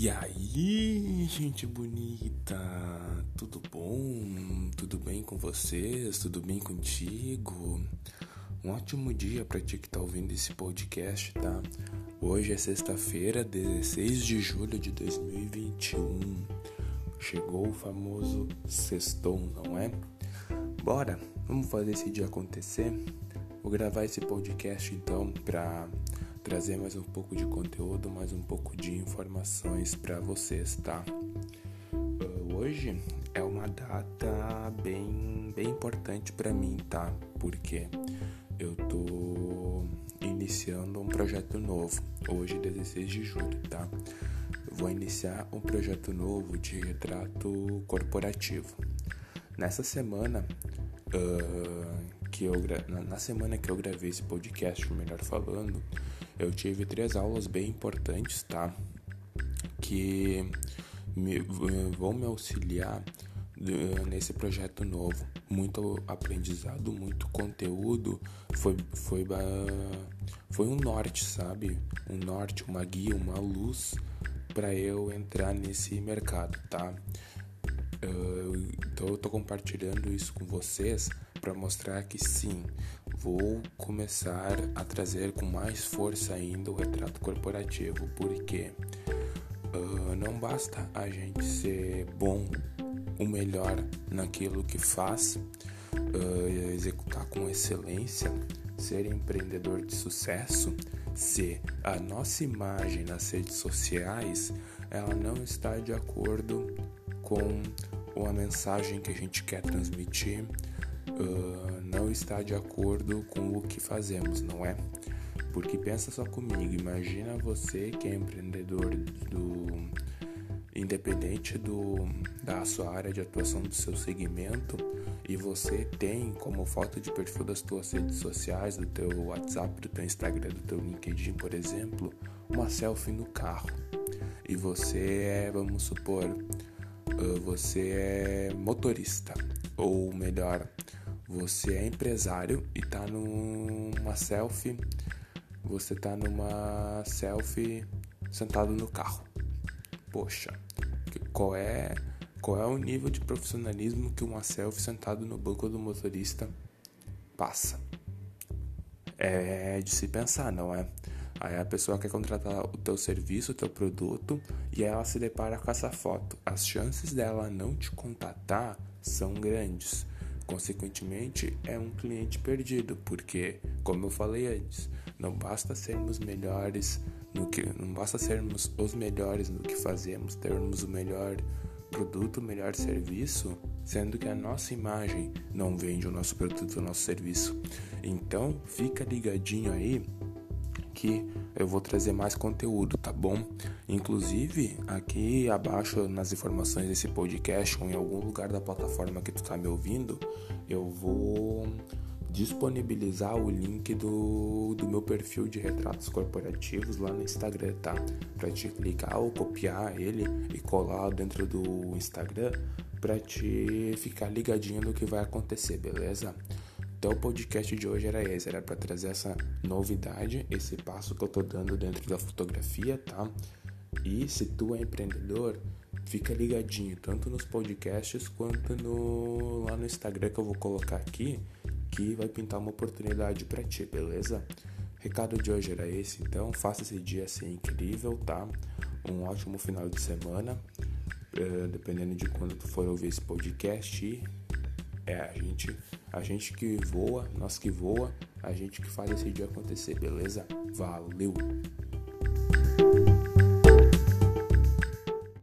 E aí, gente bonita, tudo bom? Tudo bem com vocês? Tudo bem contigo? Um ótimo dia para ti que tá ouvindo esse podcast, tá? Hoje é sexta-feira, 16 de julho de 2021. Chegou o famoso sextou, não é? Bora, vamos fazer esse dia acontecer? Vou gravar esse podcast então para trazer mais um pouco de conteúdo, mais um pouco de informações para vocês, tá? Uh, hoje é uma data bem, bem importante para mim, tá? Porque eu tô iniciando um projeto novo, hoje 16 de julho, tá? Vou iniciar um projeto novo de retrato corporativo. Nessa semana, uh, que eu na semana que eu gravei esse podcast, melhor falando, eu tive três aulas bem importantes, tá? Que me, vão me auxiliar eh, nesse projeto novo. Muito aprendizado, muito conteúdo. Foi, foi, foi um norte, sabe? Um norte, uma guia, uma luz para eu entrar nesse mercado, tá? então eu tô compartilhando isso com vocês para mostrar que sim, vou começar a trazer com mais força ainda o retrato corporativo, porque uh, não basta a gente ser bom, o melhor naquilo que faz, uh, executar com excelência, ser empreendedor de sucesso, se a nossa imagem nas redes sociais ela não está de acordo com a mensagem que a gente quer transmitir, uh, não está de acordo com o que fazemos, não é? Porque pensa só comigo, imagina você que é empreendedor do independente do da sua área de atuação do seu segmento e você tem como foto de perfil das tuas redes sociais, do teu WhatsApp, do teu Instagram, do teu LinkedIn, por exemplo, uma selfie no carro. E você é, vamos supor, você é motorista, ou melhor, você é empresário e tá numa selfie, você tá numa selfie sentado no carro. Poxa, qual é qual é o nível de profissionalismo que uma selfie sentado no banco do motorista passa? É de se pensar, não é? Aí a pessoa quer contratar o teu serviço, o teu produto e ela se depara com essa foto. As chances dela não te contatar são grandes. Consequentemente, é um cliente perdido, porque, como eu falei antes, não basta sermos melhores no que não basta sermos os melhores no que fazemos, termos o melhor produto, o melhor serviço, sendo que a nossa imagem não vende o nosso produto, o nosso serviço. Então, fica ligadinho aí eu vou trazer mais conteúdo, tá bom? Inclusive, aqui abaixo nas informações desse podcast ou em algum lugar da plataforma que tu tá me ouvindo, eu vou disponibilizar o link do, do meu perfil de retratos corporativos lá no Instagram, tá? Pra te clicar ou copiar ele e colar dentro do Instagram pra te ficar ligadinho no que vai acontecer, beleza? Então o podcast de hoje era esse, era para trazer essa novidade, esse passo que eu tô dando dentro da fotografia, tá? E se tu é empreendedor, fica ligadinho, tanto nos podcasts quanto no lá no Instagram que eu vou colocar aqui, que vai pintar uma oportunidade para ti, beleza? Recado de hoje era esse, então faça esse dia ser incrível, tá? Um ótimo final de semana, uh, dependendo de quando tu for ouvir esse podcast. É a gente, a gente que voa, nós que voa, a gente que faz esse dia acontecer, beleza? Valeu!